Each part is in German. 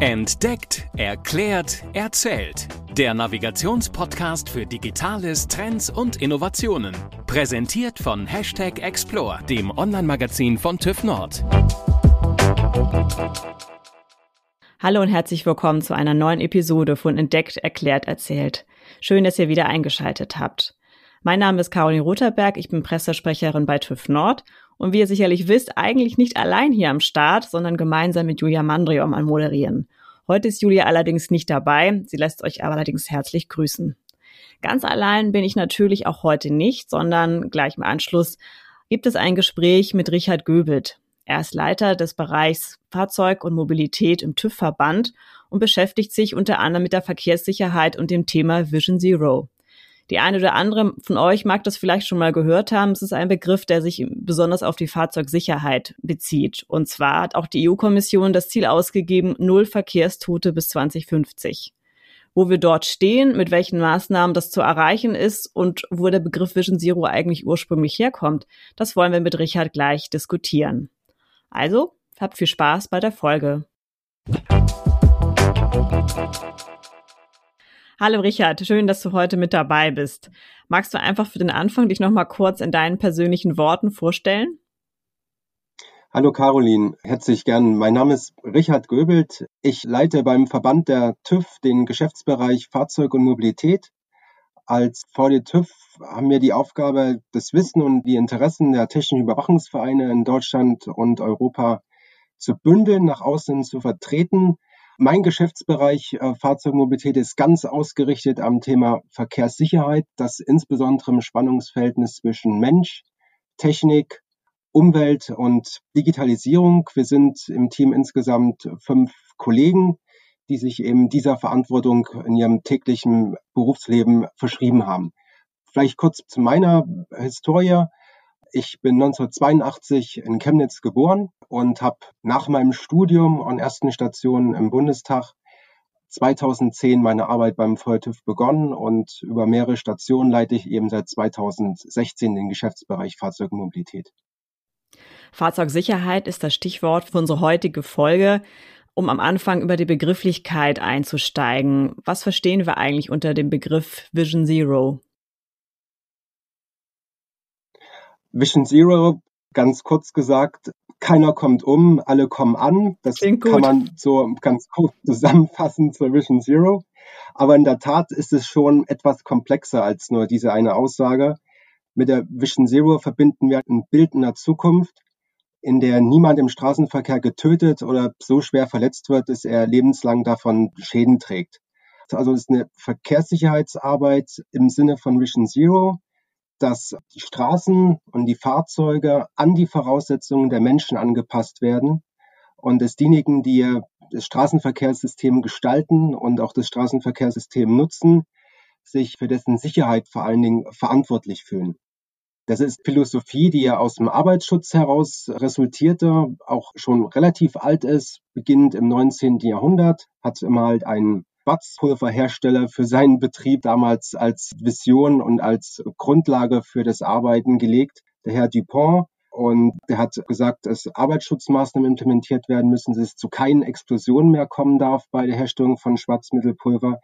Entdeckt, erklärt, erzählt. Der Navigationspodcast für Digitales, Trends und Innovationen. Präsentiert von Hashtag Explore, dem Online-Magazin von TÜV Nord. Hallo und herzlich willkommen zu einer neuen Episode von Entdeckt, erklärt, erzählt. Schön, dass ihr wieder eingeschaltet habt. Mein Name ist Caroline Rotherberg, ich bin Pressesprecherin bei TÜV Nord und wie ihr sicherlich wisst, eigentlich nicht allein hier am Start, sondern gemeinsam mit Julia Mandriom am Moderieren. Heute ist Julia allerdings nicht dabei, sie lässt euch allerdings herzlich grüßen. Ganz allein bin ich natürlich auch heute nicht, sondern gleich im Anschluss gibt es ein Gespräch mit Richard Göbelt. Er ist Leiter des Bereichs Fahrzeug und Mobilität im TÜV-Verband und beschäftigt sich unter anderem mit der Verkehrssicherheit und dem Thema Vision Zero. Die eine oder andere von euch mag das vielleicht schon mal gehört haben. Es ist ein Begriff, der sich besonders auf die Fahrzeugsicherheit bezieht. Und zwar hat auch die EU-Kommission das Ziel ausgegeben, null Verkehrstote bis 2050. Wo wir dort stehen, mit welchen Maßnahmen das zu erreichen ist und wo der Begriff Vision Zero eigentlich ursprünglich herkommt, das wollen wir mit Richard gleich diskutieren. Also, habt viel Spaß bei der Folge. Hallo Richard, schön, dass du heute mit dabei bist. Magst du einfach für den Anfang dich noch mal kurz in deinen persönlichen Worten vorstellen? Hallo Caroline, herzlich gern. Mein Name ist Richard Göbelt. Ich leite beim Verband der TÜV den Geschäftsbereich Fahrzeug und Mobilität. Als VD TÜV haben wir die Aufgabe, das Wissen und die Interessen der technischen Überwachungsvereine in Deutschland und Europa zu bündeln, nach außen zu vertreten mein Geschäftsbereich äh, Fahrzeugmobilität ist ganz ausgerichtet am Thema Verkehrssicherheit, das insbesondere im Spannungsverhältnis zwischen Mensch, Technik, Umwelt und Digitalisierung. Wir sind im Team insgesamt fünf Kollegen, die sich eben dieser Verantwortung in ihrem täglichen Berufsleben verschrieben haben. Vielleicht kurz zu meiner Historie. Ich bin 1982 in Chemnitz geboren und habe nach meinem Studium an ersten Stationen im Bundestag 2010 meine Arbeit beim VTÜV begonnen und über mehrere Stationen leite ich eben seit 2016 den Geschäftsbereich Fahrzeugmobilität. Fahrzeugsicherheit ist das Stichwort für unsere heutige Folge. Um am Anfang über die Begrifflichkeit einzusteigen, was verstehen wir eigentlich unter dem Begriff Vision Zero? Vision Zero, ganz kurz gesagt, keiner kommt um, alle kommen an. Das Klingt kann gut. man so ganz kurz zusammenfassen zur Vision Zero. Aber in der Tat ist es schon etwas komplexer als nur diese eine Aussage. Mit der Vision Zero verbinden wir ein Bild in der Zukunft, in der niemand im Straßenverkehr getötet oder so schwer verletzt wird, dass er lebenslang davon Schäden trägt. Also es ist eine Verkehrssicherheitsarbeit im Sinne von Vision Zero, dass die Straßen und die Fahrzeuge an die Voraussetzungen der Menschen angepasst werden und dass diejenigen, die das Straßenverkehrssystem gestalten und auch das Straßenverkehrssystem nutzen, sich für dessen Sicherheit vor allen Dingen verantwortlich fühlen. Das ist Philosophie, die ja aus dem Arbeitsschutz heraus resultierte, auch schon relativ alt ist, beginnend im 19. Jahrhundert, hat immer halt einen Schwarzpulverhersteller für seinen Betrieb damals als Vision und als Grundlage für das Arbeiten gelegt, der Herr Dupont. Und der hat gesagt, dass Arbeitsschutzmaßnahmen implementiert werden müssen, dass es zu keinen Explosionen mehr kommen darf bei der Herstellung von Schwarzmittelpulver.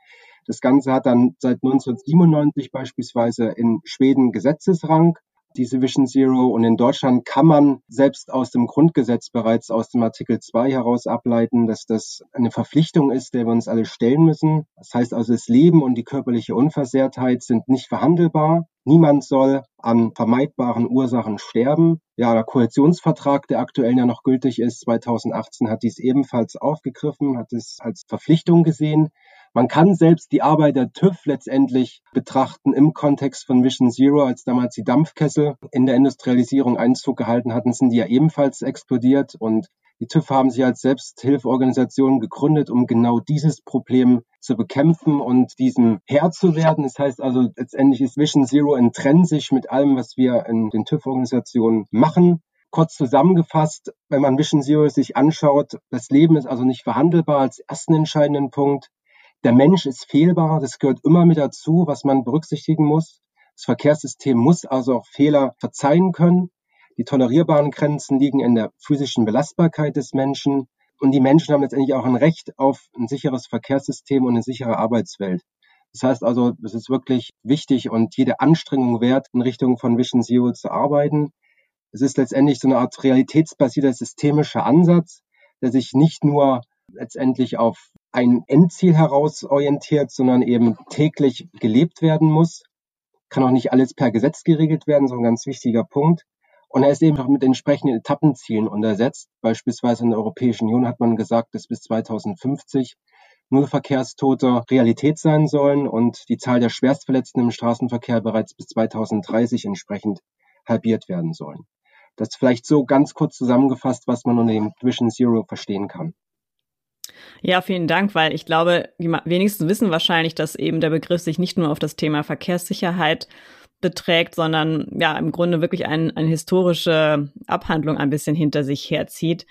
Das Ganze hat dann seit 1997 beispielsweise in Schweden Gesetzesrang diese Vision Zero. Und in Deutschland kann man selbst aus dem Grundgesetz bereits aus dem Artikel 2 heraus ableiten, dass das eine Verpflichtung ist, der wir uns alle stellen müssen. Das heißt also, das Leben und die körperliche Unversehrtheit sind nicht verhandelbar. Niemand soll an vermeidbaren Ursachen sterben. Ja, der Koalitionsvertrag, der aktuell ja noch gültig ist, 2018, hat dies ebenfalls aufgegriffen, hat es als Verpflichtung gesehen. Man kann selbst die Arbeit der TÜV letztendlich betrachten im Kontext von Vision Zero, als damals die Dampfkessel in der Industrialisierung Einzug gehalten hatten, sind die ja ebenfalls explodiert und die TÜV haben sich als Selbsthilfeorganisation gegründet, um genau dieses Problem zu bekämpfen und diesem Herr zu werden. Das heißt also, letztendlich ist Vision Zero intrinsisch mit allem, was wir in den TÜV-Organisationen machen. Kurz zusammengefasst, wenn man Vision Zero sich anschaut, das Leben ist also nicht verhandelbar als ersten entscheidenden Punkt. Der Mensch ist fehlbar, das gehört immer mit dazu, was man berücksichtigen muss. Das Verkehrssystem muss also auch Fehler verzeihen können. Die tolerierbaren Grenzen liegen in der physischen Belastbarkeit des Menschen. Und die Menschen haben letztendlich auch ein Recht auf ein sicheres Verkehrssystem und eine sichere Arbeitswelt. Das heißt also, es ist wirklich wichtig und jede Anstrengung wert, in Richtung von Vision Zero zu arbeiten. Es ist letztendlich so eine Art realitätsbasierter systemischer Ansatz, der sich nicht nur letztendlich auf ein Endziel heraus orientiert, sondern eben täglich gelebt werden muss. Kann auch nicht alles per Gesetz geregelt werden, so ein ganz wichtiger Punkt. Und er ist eben auch mit entsprechenden Etappenzielen untersetzt. Beispielsweise in der Europäischen Union hat man gesagt, dass bis 2050 null Verkehrstote Realität sein sollen und die Zahl der Schwerstverletzten im Straßenverkehr bereits bis 2030 entsprechend halbiert werden sollen. Das vielleicht so ganz kurz zusammengefasst, was man unter dem Vision Zero verstehen kann. Ja, vielen Dank, weil ich glaube, die wenigsten wissen wahrscheinlich, dass eben der Begriff sich nicht nur auf das Thema Verkehrssicherheit beträgt, sondern ja im Grunde wirklich ein, eine historische Abhandlung ein bisschen hinter sich herzieht.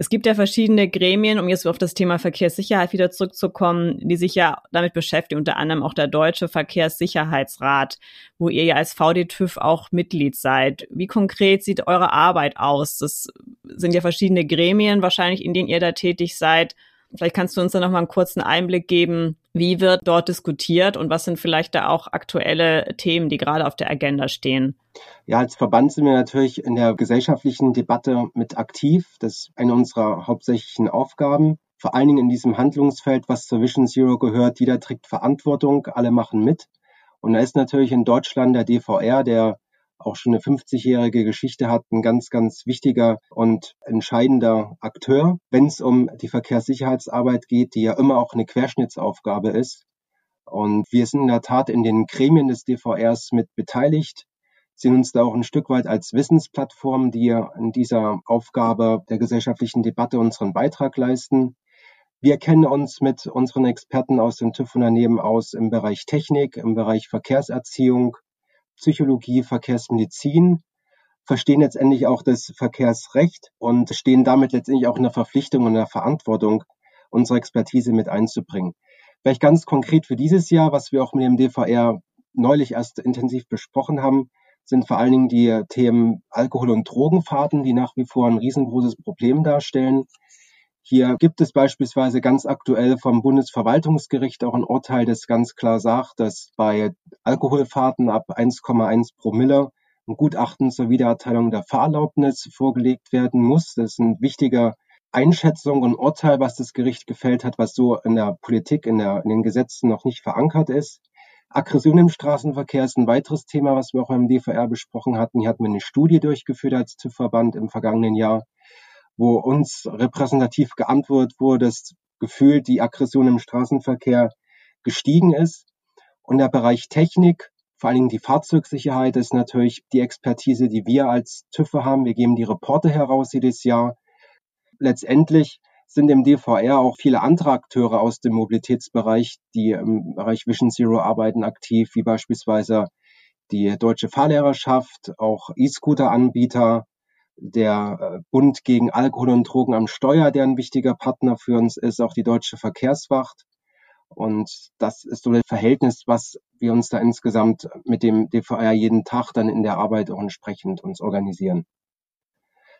Es gibt ja verschiedene Gremien, um jetzt auf das Thema Verkehrssicherheit wieder zurückzukommen, die sich ja damit beschäftigen, unter anderem auch der Deutsche Verkehrssicherheitsrat, wo ihr ja als VDTÜV auch Mitglied seid. Wie konkret sieht eure Arbeit aus? Das sind ja verschiedene Gremien wahrscheinlich, in denen ihr da tätig seid. Vielleicht kannst du uns da noch mal einen kurzen Einblick geben, wie wird dort diskutiert und was sind vielleicht da auch aktuelle Themen, die gerade auf der Agenda stehen? Ja, als Verband sind wir natürlich in der gesellschaftlichen Debatte mit aktiv. Das ist eine unserer hauptsächlichen Aufgaben. Vor allen Dingen in diesem Handlungsfeld, was zur Vision Zero gehört. Jeder trägt Verantwortung, alle machen mit. Und da ist natürlich in Deutschland der DVR, der auch schon eine 50-jährige Geschichte hat, ein ganz, ganz wichtiger und entscheidender Akteur, wenn es um die Verkehrssicherheitsarbeit geht, die ja immer auch eine Querschnittsaufgabe ist. Und wir sind in der Tat in den Gremien des DVRs mit beteiligt, sehen uns da auch ein Stück weit als Wissensplattform, die in dieser Aufgabe der gesellschaftlichen Debatte unseren Beitrag leisten. Wir kennen uns mit unseren Experten aus den TÜV-Unternehmen aus im Bereich Technik, im Bereich Verkehrserziehung, Psychologie, Verkehrsmedizin, verstehen letztendlich auch das Verkehrsrecht und stehen damit letztendlich auch in der Verpflichtung und in der Verantwortung, unsere Expertise mit einzubringen. Vielleicht ganz konkret für dieses Jahr, was wir auch mit dem DVR neulich erst intensiv besprochen haben, sind vor allen Dingen die Themen Alkohol- und Drogenfahrten, die nach wie vor ein riesengroßes Problem darstellen. Hier gibt es beispielsweise ganz aktuell vom Bundesverwaltungsgericht auch ein Urteil, das ganz klar sagt, dass bei Alkoholfahrten ab 1,1 Promille ein Gutachten zur Wiedererteilung der Fahrerlaubnis vorgelegt werden muss. Das ist eine wichtige Einschätzung und Urteil, was das Gericht gefällt hat, was so in der Politik, in, der, in den Gesetzen noch nicht verankert ist. Aggression im Straßenverkehr ist ein weiteres Thema, was wir auch im DVR besprochen hatten. Hier hatten wir eine Studie durchgeführt als TÜV-Verband im vergangenen Jahr wo uns repräsentativ geantwortet wurde, dass gefühlt die Aggression im Straßenverkehr gestiegen ist. Und der Bereich Technik, vor allen Dingen die Fahrzeugsicherheit, ist natürlich die Expertise, die wir als TÜV haben. Wir geben die Reporte heraus jedes Jahr. Letztendlich sind im DVR auch viele andere Akteure aus dem Mobilitätsbereich, die im Bereich Vision Zero arbeiten, aktiv, wie beispielsweise die Deutsche Fahrlehrerschaft, auch E-Scooter-Anbieter, der äh, Bund gegen Alkohol und Drogen am Steuer, der ein wichtiger Partner für uns ist, auch die Deutsche Verkehrswacht. Und das ist so das Verhältnis, was wir uns da insgesamt mit dem DVR jeden Tag dann in der Arbeit auch entsprechend uns organisieren.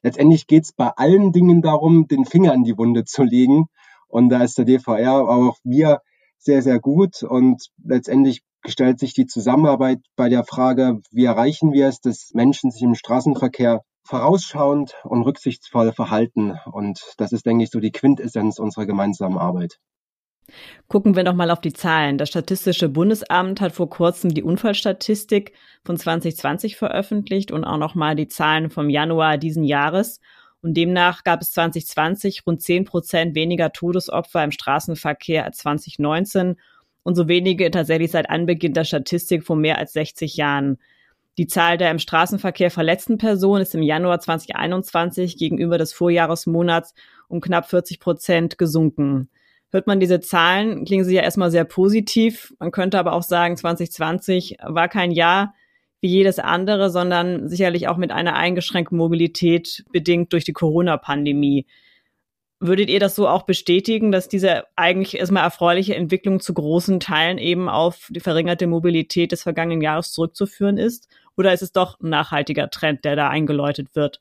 Letztendlich geht es bei allen Dingen darum, den Finger in die Wunde zu legen. Und da ist der DVR, aber auch wir sehr, sehr gut. Und letztendlich gestellt sich die Zusammenarbeit bei der Frage, wie erreichen wir es, dass Menschen sich im Straßenverkehr vorausschauend und rücksichtsvoll verhalten. Und das ist, denke ich, so die Quintessenz unserer gemeinsamen Arbeit. Gucken wir noch mal auf die Zahlen. Das Statistische Bundesamt hat vor kurzem die Unfallstatistik von 2020 veröffentlicht und auch noch mal die Zahlen vom Januar diesen Jahres. Und demnach gab es 2020 rund 10 Prozent weniger Todesopfer im Straßenverkehr als 2019 und so wenige tatsächlich seit Anbeginn der Statistik vor mehr als 60 Jahren. Die Zahl der im Straßenverkehr verletzten Personen ist im Januar 2021 gegenüber des Vorjahresmonats um knapp 40 Prozent gesunken. Hört man diese Zahlen, klingen sie ja erstmal sehr positiv. Man könnte aber auch sagen, 2020 war kein Jahr wie jedes andere, sondern sicherlich auch mit einer eingeschränkten Mobilität bedingt durch die Corona-Pandemie. Würdet ihr das so auch bestätigen, dass diese eigentlich erstmal erfreuliche Entwicklung zu großen Teilen eben auf die verringerte Mobilität des vergangenen Jahres zurückzuführen ist? Oder ist es doch ein nachhaltiger Trend, der da eingeläutet wird?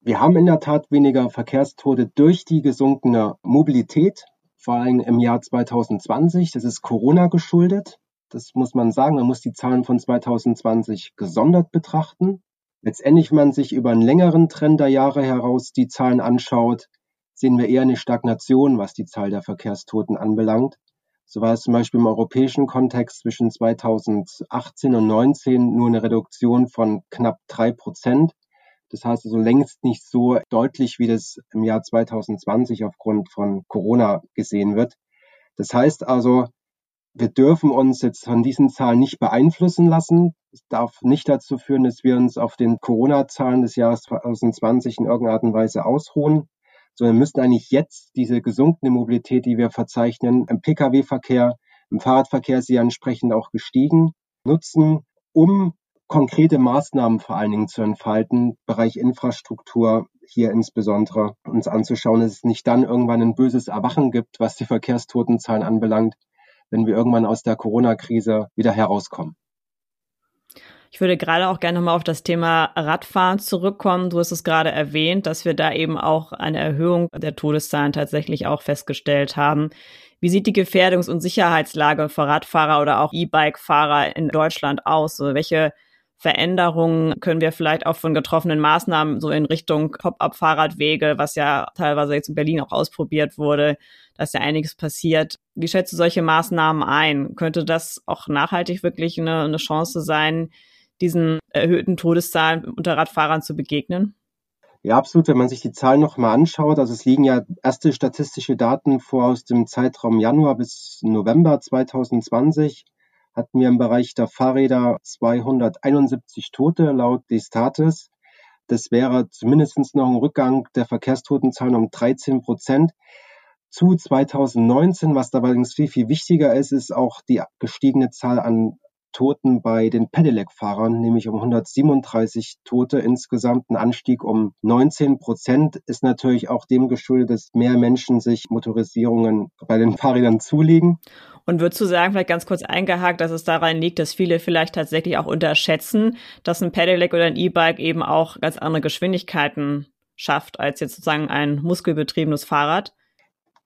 Wir haben in der Tat weniger Verkehrstote durch die gesunkene Mobilität, vor allem im Jahr 2020. Das ist Corona geschuldet. Das muss man sagen. Man muss die Zahlen von 2020 gesondert betrachten. Letztendlich, wenn man sich über einen längeren Trend der Jahre heraus die Zahlen anschaut, sehen wir eher eine Stagnation, was die Zahl der Verkehrstoten anbelangt. So war es zum Beispiel im europäischen Kontext zwischen 2018 und 2019 nur eine Reduktion von knapp drei Prozent. Das heißt also längst nicht so deutlich, wie das im Jahr 2020 aufgrund von Corona gesehen wird. Das heißt also, wir dürfen uns jetzt von diesen Zahlen nicht beeinflussen lassen. Es darf nicht dazu führen, dass wir uns auf den Corona-Zahlen des Jahres 2020 in irgendeiner Art und Weise ausruhen sondern müssten eigentlich jetzt diese gesunkene Mobilität, die wir verzeichnen, im Pkw-Verkehr, im Fahrradverkehr ist sie entsprechend auch gestiegen, nutzen, um konkrete Maßnahmen vor allen Dingen zu entfalten, Bereich Infrastruktur hier insbesondere uns anzuschauen, dass es nicht dann irgendwann ein böses Erwachen gibt, was die Verkehrstotenzahlen anbelangt, wenn wir irgendwann aus der Corona-Krise wieder herauskommen. Ich würde gerade auch gerne mal auf das Thema Radfahren zurückkommen. Du hast es gerade erwähnt, dass wir da eben auch eine Erhöhung der Todeszahlen tatsächlich auch festgestellt haben. Wie sieht die Gefährdungs- und Sicherheitslage für Radfahrer oder auch E-Bike-Fahrer in Deutschland aus? So, welche Veränderungen können wir vielleicht auch von getroffenen Maßnahmen so in Richtung Pop-up-Fahrradwege, was ja teilweise jetzt in Berlin auch ausprobiert wurde, dass ja einiges passiert. Wie schätzt du solche Maßnahmen ein? Könnte das auch nachhaltig wirklich eine, eine Chance sein, diesen erhöhten Todeszahlen unter Radfahrern zu begegnen? Ja, absolut. Wenn man sich die Zahlen nochmal anschaut, also es liegen ja erste statistische Daten vor aus dem Zeitraum Januar bis November 2020, hatten wir im Bereich der Fahrräder 271 Tote laut des Status. Das wäre zumindest noch ein Rückgang der Verkehrstotenzahlen um 13 Prozent zu 2019. Was da allerdings viel, viel wichtiger ist, ist auch die gestiegene Zahl an Toten bei den Pedelec-Fahrern, nämlich um 137 Tote insgesamt. Ein Anstieg um 19 Prozent ist natürlich auch dem geschuldet, dass mehr Menschen sich Motorisierungen bei den Fahrrädern zulegen. Und würdest du sagen, vielleicht ganz kurz eingehakt, dass es daran liegt, dass viele vielleicht tatsächlich auch unterschätzen, dass ein Pedelec oder ein E-Bike eben auch ganz andere Geschwindigkeiten schafft als jetzt sozusagen ein muskelbetriebenes Fahrrad?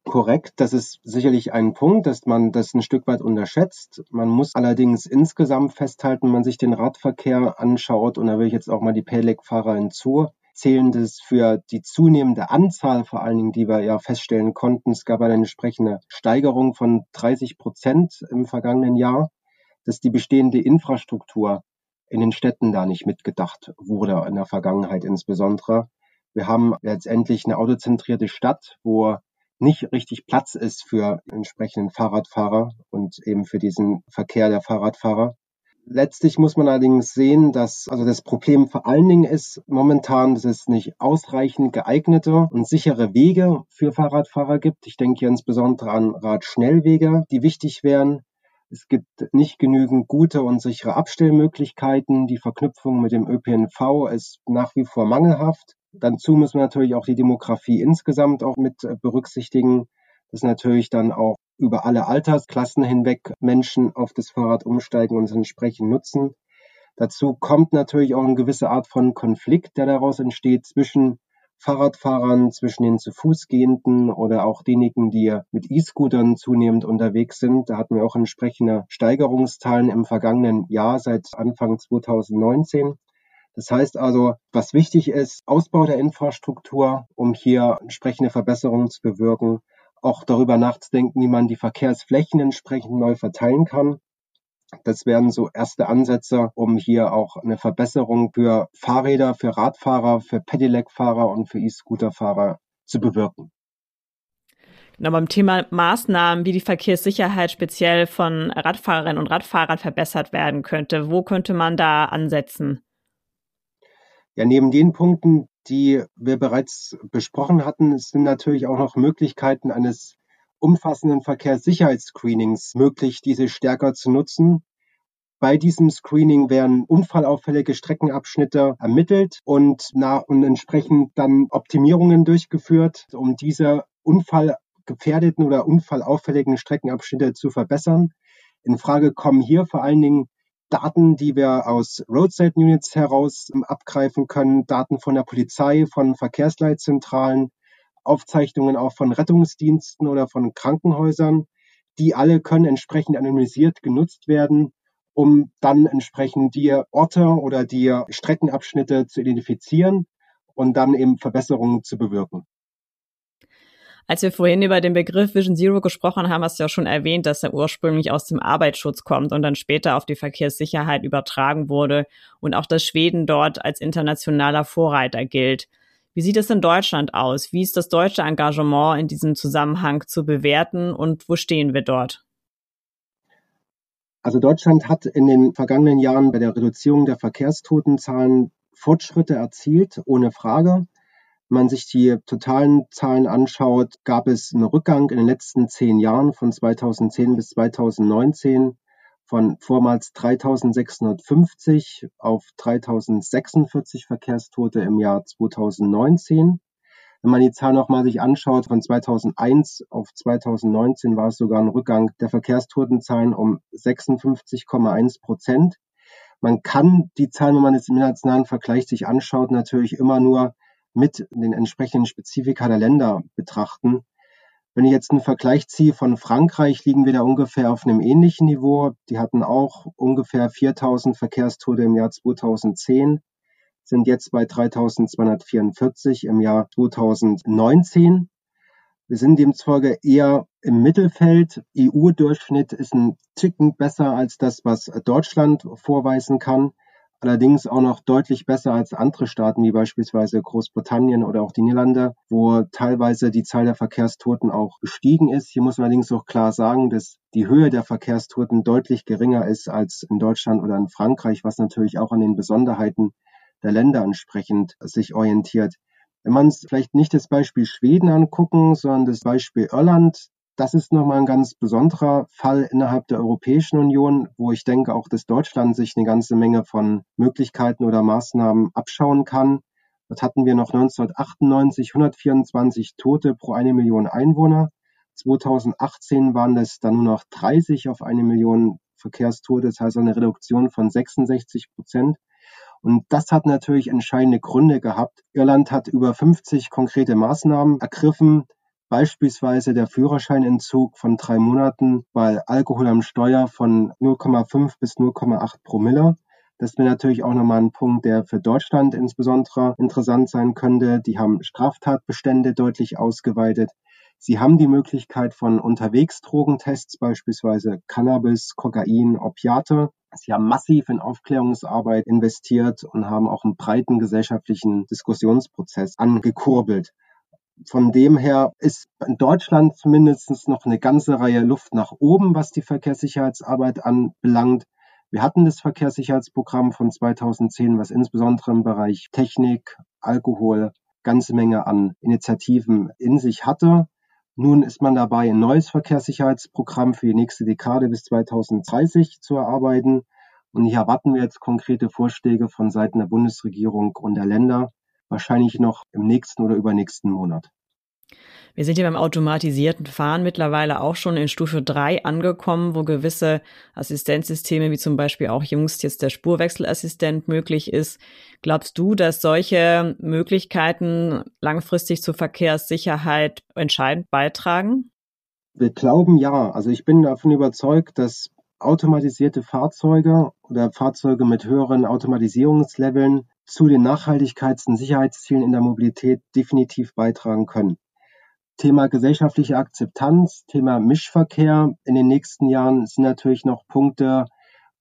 Korrekt. Das ist sicherlich ein Punkt, dass man das ein Stück weit unterschätzt. Man muss allerdings insgesamt festhalten, wenn man sich den Radverkehr anschaut, und da will ich jetzt auch mal die Pedelec-Fahrer hinzuzählen, dass für die zunehmende Anzahl vor allen Dingen, die wir ja feststellen konnten, es gab eine entsprechende Steigerung von 30 Prozent im vergangenen Jahr, dass die bestehende Infrastruktur in den Städten da nicht mitgedacht wurde, in der Vergangenheit insbesondere. Wir haben letztendlich eine autozentrierte Stadt, wo nicht richtig Platz ist für entsprechenden Fahrradfahrer und eben für diesen Verkehr der Fahrradfahrer. Letztlich muss man allerdings sehen, dass also das Problem vor allen Dingen ist momentan, dass es nicht ausreichend geeignete und sichere Wege für Fahrradfahrer gibt. Ich denke hier insbesondere an Radschnellwege, die wichtig wären. Es gibt nicht genügend gute und sichere Abstellmöglichkeiten. Die Verknüpfung mit dem ÖPNV ist nach wie vor mangelhaft. Dazu muss man natürlich auch die Demografie insgesamt auch mit äh, berücksichtigen, dass natürlich dann auch über alle Altersklassen hinweg Menschen auf das Fahrrad umsteigen und es entsprechend nutzen. Dazu kommt natürlich auch eine gewisse Art von Konflikt, der daraus entsteht zwischen Fahrradfahrern, zwischen den zu Fuß gehenden oder auch denjenigen, die mit E-Scootern zunehmend unterwegs sind. Da hatten wir auch entsprechende Steigerungszahlen im vergangenen Jahr seit Anfang 2019. Das heißt also, was wichtig ist, Ausbau der Infrastruktur, um hier entsprechende Verbesserungen zu bewirken, auch darüber nachzudenken, wie man die Verkehrsflächen entsprechend neu verteilen kann. Das wären so erste Ansätze, um hier auch eine Verbesserung für Fahrräder, für Radfahrer, für Pedelec-Fahrer und für E-Scooter-Fahrer zu bewirken. Genau, beim Thema Maßnahmen, wie die Verkehrssicherheit speziell von Radfahrerinnen und Radfahrern verbessert werden könnte, wo könnte man da ansetzen? Ja, neben den Punkten, die wir bereits besprochen hatten, sind natürlich auch noch Möglichkeiten eines umfassenden Verkehrssicherheitsscreenings möglich, diese stärker zu nutzen. Bei diesem Screening werden unfallauffällige Streckenabschnitte ermittelt und, nach, und entsprechend dann Optimierungen durchgeführt, um diese unfallgefährdeten oder unfallauffälligen Streckenabschnitte zu verbessern. In Frage kommen hier vor allen Dingen Daten, die wir aus Roadside Units heraus ähm, abgreifen können, Daten von der Polizei, von Verkehrsleitzentralen, Aufzeichnungen auch von Rettungsdiensten oder von Krankenhäusern. Die alle können entsprechend anonymisiert genutzt werden, um dann entsprechend die Orte oder die Streckenabschnitte zu identifizieren und dann eben Verbesserungen zu bewirken. Als wir vorhin über den Begriff Vision Zero gesprochen haben, hast du ja schon erwähnt, dass er ursprünglich aus dem Arbeitsschutz kommt und dann später auf die Verkehrssicherheit übertragen wurde und auch, dass Schweden dort als internationaler Vorreiter gilt. Wie sieht es in Deutschland aus? Wie ist das deutsche Engagement in diesem Zusammenhang zu bewerten und wo stehen wir dort? Also Deutschland hat in den vergangenen Jahren bei der Reduzierung der Verkehrstotenzahlen Fortschritte erzielt, ohne Frage. Wenn man sich die totalen Zahlen anschaut, gab es einen Rückgang in den letzten zehn Jahren von 2010 bis 2019 von vormals 3650 auf 3046 Verkehrstote im Jahr 2019. Wenn man die Zahl nochmal sich anschaut, von 2001 auf 2019 war es sogar ein Rückgang der Verkehrstotenzahlen um 56,1 Prozent. Man kann die Zahlen, wenn man es im internationalen Vergleich sich anschaut, natürlich immer nur mit den entsprechenden Spezifika der Länder betrachten. Wenn ich jetzt einen Vergleich ziehe von Frankreich, liegen wir da ungefähr auf einem ähnlichen Niveau. Die hatten auch ungefähr 4000 Verkehrstote im Jahr 2010, sind jetzt bei 3244 im Jahr 2019. Wir sind demzufolge eher im Mittelfeld. EU-Durchschnitt ist ein Ticken besser als das, was Deutschland vorweisen kann allerdings auch noch deutlich besser als andere Staaten wie beispielsweise Großbritannien oder auch die Niederlande, wo teilweise die Zahl der Verkehrstoten auch gestiegen ist. Hier muss man allerdings auch klar sagen, dass die Höhe der Verkehrstoten deutlich geringer ist als in Deutschland oder in Frankreich, was natürlich auch an den Besonderheiten der Länder entsprechend sich orientiert. Wenn man es vielleicht nicht das Beispiel Schweden angucken, sondern das Beispiel Irland, das ist nochmal ein ganz besonderer Fall innerhalb der Europäischen Union, wo ich denke auch, dass Deutschland sich eine ganze Menge von Möglichkeiten oder Maßnahmen abschauen kann. Dort hatten wir noch 1998 124 Tote pro eine Million Einwohner. 2018 waren das dann nur noch 30 auf eine Million Verkehrstote, das heißt eine Reduktion von 66 Prozent. Und das hat natürlich entscheidende Gründe gehabt. Irland hat über 50 konkrete Maßnahmen ergriffen, Beispielsweise der Führerscheinentzug von drei Monaten bei Alkohol am Steuer von 0,5 bis 0,8 Promille. Das wäre natürlich auch nochmal ein Punkt, der für Deutschland insbesondere interessant sein könnte. Die haben Straftatbestände deutlich ausgeweitet. Sie haben die Möglichkeit von Unterwegsdrogentests, beispielsweise Cannabis, Kokain, Opiate. Sie haben massiv in Aufklärungsarbeit investiert und haben auch einen breiten gesellschaftlichen Diskussionsprozess angekurbelt. Von dem her ist in Deutschland zumindest noch eine ganze Reihe Luft nach oben, was die Verkehrssicherheitsarbeit anbelangt. Wir hatten das Verkehrssicherheitsprogramm von 2010, was insbesondere im Bereich Technik, Alkohol, ganze Menge an Initiativen in sich hatte. Nun ist man dabei, ein neues Verkehrssicherheitsprogramm für die nächste Dekade bis 2030 zu erarbeiten. Und hier erwarten wir jetzt konkrete Vorschläge von Seiten der Bundesregierung und der Länder, wahrscheinlich noch im nächsten oder übernächsten Monat. Wir sind hier beim automatisierten Fahren mittlerweile auch schon in Stufe 3 angekommen, wo gewisse Assistenzsysteme wie zum Beispiel auch jüngst jetzt der Spurwechselassistent möglich ist. Glaubst du, dass solche Möglichkeiten langfristig zur Verkehrssicherheit entscheidend beitragen? Wir glauben ja. Also ich bin davon überzeugt, dass automatisierte Fahrzeuge oder Fahrzeuge mit höheren Automatisierungsleveln zu den Nachhaltigkeits- und Sicherheitszielen in der Mobilität definitiv beitragen können. Thema gesellschaftliche Akzeptanz, Thema Mischverkehr in den nächsten Jahren sind natürlich noch Punkte,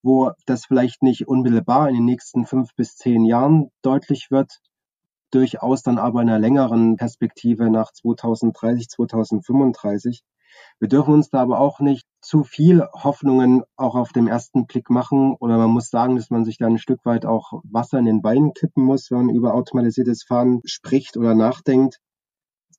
wo das vielleicht nicht unmittelbar in den nächsten fünf bis zehn Jahren deutlich wird, durchaus dann aber in einer längeren Perspektive nach 2030, 2035. Wir dürfen uns da aber auch nicht zu viel Hoffnungen auch auf den ersten Blick machen oder man muss sagen, dass man sich da ein Stück weit auch Wasser in den Beinen kippen muss, wenn man über automatisiertes Fahren spricht oder nachdenkt.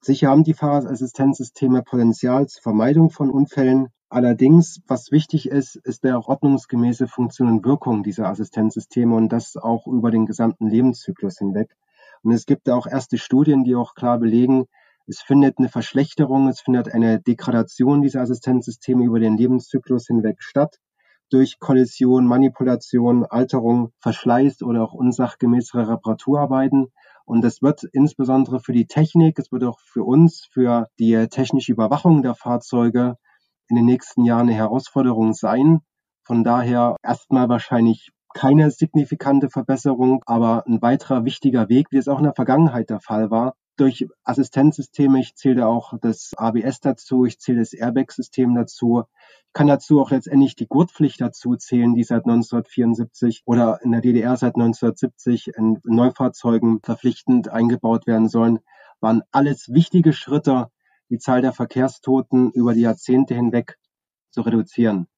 Sicher haben die Fahrerassistenzsysteme Potenzial zur Vermeidung von Unfällen. Allerdings, was wichtig ist, ist der ordnungsgemäße Funktion und Wirkung dieser Assistenzsysteme und das auch über den gesamten Lebenszyklus hinweg. Und es gibt auch erste Studien, die auch klar belegen, es findet eine Verschlechterung, es findet eine Degradation dieser Assistenzsysteme über den Lebenszyklus hinweg statt. durch Kollision, Manipulation, Alterung, Verschleiß oder auch unsachgemäßere Reparaturarbeiten. Und das wird insbesondere für die Technik, es wird auch für uns, für die technische Überwachung der Fahrzeuge in den nächsten Jahren eine Herausforderung sein. Von daher erstmal wahrscheinlich keine signifikante Verbesserung, aber ein weiterer wichtiger Weg, wie es auch in der Vergangenheit der Fall war, durch Assistenzsysteme. Ich zähle auch das ABS dazu, ich zähle das Airbag-System dazu. Ich kann dazu auch letztendlich die Gurtpflicht dazu zählen, die seit 1974 oder in der DDR seit 1970 in Neufahrzeugen verpflichtend eingebaut werden sollen, waren alles wichtige Schritte, die Zahl der Verkehrstoten über die Jahrzehnte hinweg zu reduzieren.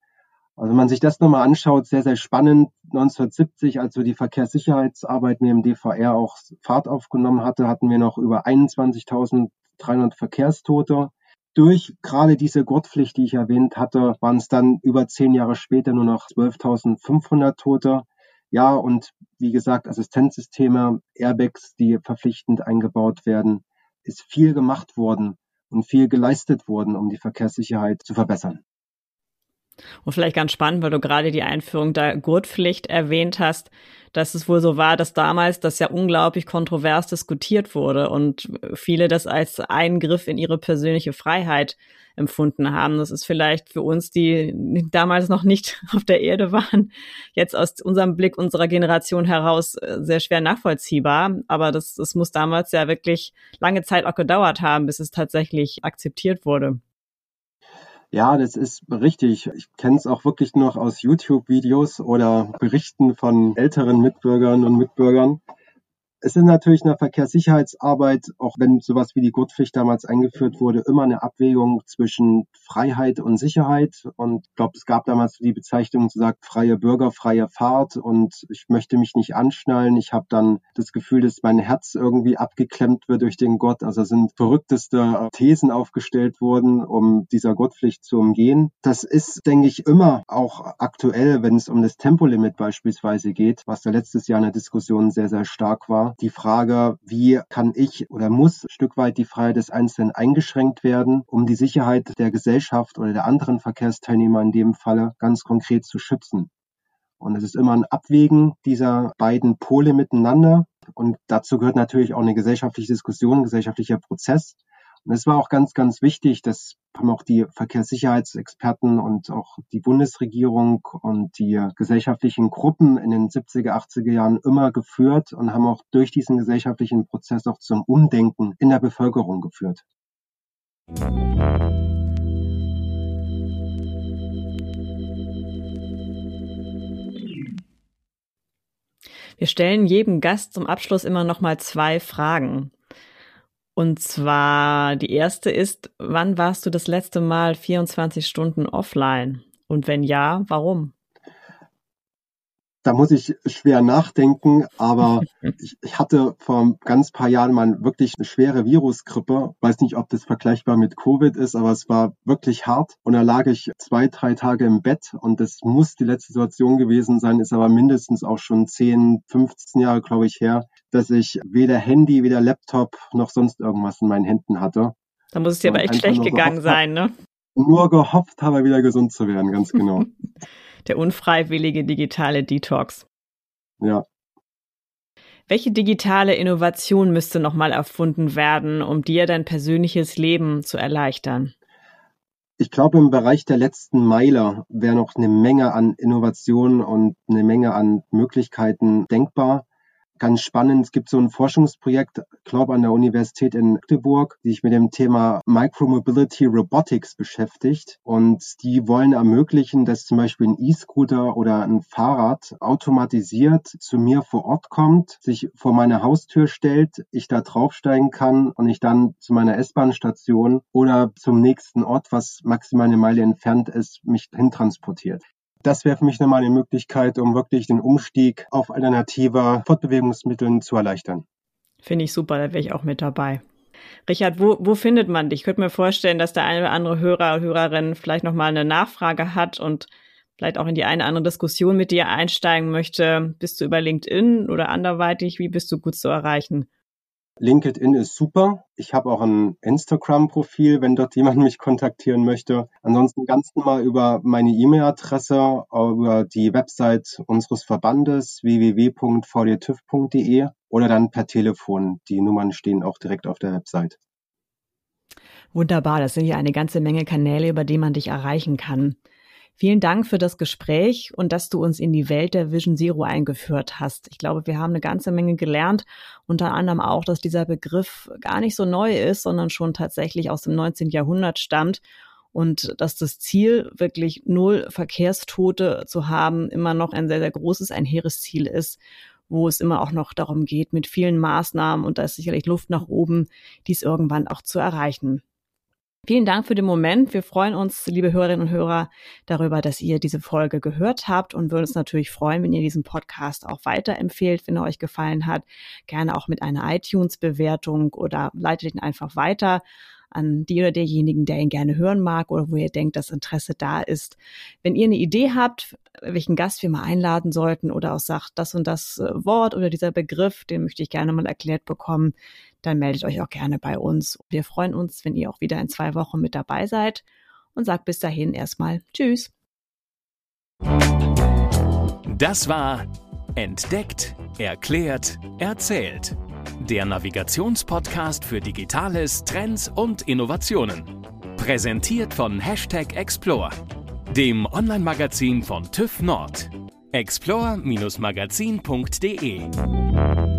Also wenn man sich das nochmal anschaut, sehr, sehr spannend. 1970, als so die Verkehrssicherheitsarbeit mit dem DVR auch Fahrt aufgenommen hatte, hatten wir noch über 21.300 Verkehrstote. Durch gerade diese Gurtpflicht, die ich erwähnt hatte, waren es dann über zehn Jahre später nur noch 12.500 Tote. Ja, und wie gesagt, Assistenzsysteme, Airbags, die verpflichtend eingebaut werden, ist viel gemacht worden und viel geleistet worden, um die Verkehrssicherheit zu verbessern. Und vielleicht ganz spannend, weil du gerade die Einführung der Gurtpflicht erwähnt hast, dass es wohl so war, dass damals das ja unglaublich kontrovers diskutiert wurde und viele das als Eingriff in ihre persönliche Freiheit empfunden haben. Das ist vielleicht für uns, die damals noch nicht auf der Erde waren, jetzt aus unserem Blick unserer Generation heraus äh, sehr schwer nachvollziehbar. Aber das, das muss damals ja wirklich lange Zeit auch gedauert haben, bis es tatsächlich akzeptiert wurde. Ja, das ist richtig. Ich kenne es auch wirklich noch aus YouTube-Videos oder Berichten von älteren Mitbürgern und Mitbürgern, es ist natürlich in der Verkehrssicherheitsarbeit, auch wenn sowas wie die Gurtpflicht damals eingeführt wurde, immer eine Abwägung zwischen Freiheit und Sicherheit. Und ich glaube, es gab damals die Bezeichnung, zu sagt, freie Bürger, freie Fahrt. Und ich möchte mich nicht anschnallen. Ich habe dann das Gefühl, dass mein Herz irgendwie abgeklemmt wird durch den Gott. Also sind verrückteste Thesen aufgestellt worden, um dieser Gurtpflicht zu umgehen. Das ist, denke ich, immer auch aktuell, wenn es um das Tempolimit beispielsweise geht, was da letztes Jahr in der Diskussion sehr, sehr stark war die Frage, wie kann ich oder muss ein Stück weit die Freiheit des Einzelnen eingeschränkt werden, um die Sicherheit der Gesellschaft oder der anderen Verkehrsteilnehmer in dem Falle ganz konkret zu schützen. Und es ist immer ein Abwägen dieser beiden Pole miteinander. Und dazu gehört natürlich auch eine gesellschaftliche Diskussion, ein gesellschaftlicher Prozess. Und es war auch ganz, ganz wichtig, das haben auch die Verkehrssicherheitsexperten und auch die Bundesregierung und die gesellschaftlichen Gruppen in den 70er, 80er Jahren immer geführt und haben auch durch diesen gesellschaftlichen Prozess auch zum Umdenken in der Bevölkerung geführt. Wir stellen jedem Gast zum Abschluss immer noch mal zwei Fragen. Und zwar die erste ist, wann warst du das letzte Mal 24 Stunden offline? Und wenn ja, warum? Da muss ich schwer nachdenken, aber ich, ich, hatte vor ganz paar Jahren mal wirklich eine schwere Virusgrippe. Weiß nicht, ob das vergleichbar mit Covid ist, aber es war wirklich hart. Und da lag ich zwei, drei Tage im Bett und das muss die letzte Situation gewesen sein, ist aber mindestens auch schon 10, 15 Jahre, glaube ich, her dass ich weder Handy, weder Laptop noch sonst irgendwas in meinen Händen hatte. Da muss es dir aber echt schlecht gegangen sein, ne? Nur gehofft habe, wieder gesund zu werden, ganz genau. Der unfreiwillige digitale Detox. Ja. Welche digitale Innovation müsste nochmal erfunden werden, um dir dein persönliches Leben zu erleichtern? Ich glaube, im Bereich der letzten Meiler wäre noch eine Menge an Innovationen und eine Menge an Möglichkeiten denkbar ganz spannend. Es gibt so ein Forschungsprojekt, glaube an der Universität in Magdeburg, die sich mit dem Thema Micromobility Robotics beschäftigt. Und die wollen ermöglichen, dass zum Beispiel ein E-Scooter oder ein Fahrrad automatisiert zu mir vor Ort kommt, sich vor meine Haustür stellt, ich da draufsteigen kann und ich dann zu meiner S-Bahn-Station oder zum nächsten Ort, was maximal eine Meile entfernt ist, mich hintransportiert. Das wäre für mich nochmal eine Möglichkeit, um wirklich den Umstieg auf alternative Fortbewegungsmittel zu erleichtern. Finde ich super, da wäre ich auch mit dabei. Richard, wo, wo findet man dich? Ich könnte mir vorstellen, dass der eine oder andere Hörer oder Hörerin vielleicht nochmal eine Nachfrage hat und vielleicht auch in die eine oder andere Diskussion mit dir einsteigen möchte. Bist du über LinkedIn oder anderweitig? Wie bist du gut zu erreichen? LinkedIn ist super. Ich habe auch ein Instagram-Profil, wenn dort jemand mich kontaktieren möchte. Ansonsten ganz normal über meine E-Mail-Adresse, über die Website unseres Verbandes www.vdtüv.de oder dann per Telefon. Die Nummern stehen auch direkt auf der Website. Wunderbar, das sind ja eine ganze Menge Kanäle, über die man dich erreichen kann. Vielen Dank für das Gespräch und dass du uns in die Welt der Vision Zero eingeführt hast. Ich glaube, wir haben eine ganze Menge gelernt, unter anderem auch, dass dieser Begriff gar nicht so neu ist, sondern schon tatsächlich aus dem 19. Jahrhundert stammt und dass das Ziel, wirklich null Verkehrstote zu haben, immer noch ein sehr, sehr großes, ein hehres Ziel ist wo es immer auch noch darum geht, mit vielen Maßnahmen, und da ist sicherlich Luft nach oben, dies irgendwann auch zu erreichen. Vielen Dank für den Moment. Wir freuen uns, liebe Hörerinnen und Hörer, darüber, dass ihr diese Folge gehört habt und würden uns natürlich freuen, wenn ihr diesen Podcast auch weiterempfehlt, wenn er euch gefallen hat. Gerne auch mit einer iTunes-Bewertung oder leitet ihn einfach weiter an die oder derjenigen, der ihn gerne hören mag oder wo ihr denkt, dass Interesse da ist. Wenn ihr eine Idee habt, welchen Gast wir mal einladen sollten oder auch sagt, das und das äh, Wort oder dieser Begriff, den möchte ich gerne mal erklärt bekommen, dann meldet euch auch gerne bei uns. Wir freuen uns, wenn ihr auch wieder in zwei Wochen mit dabei seid und sagt bis dahin erstmal Tschüss. Das war Entdeckt, Erklärt, Erzählt der Navigationspodcast für Digitales, Trends und Innovationen. Präsentiert von Hashtag Explore, dem Online-Magazin von TÜV Nord. explore-magazin.de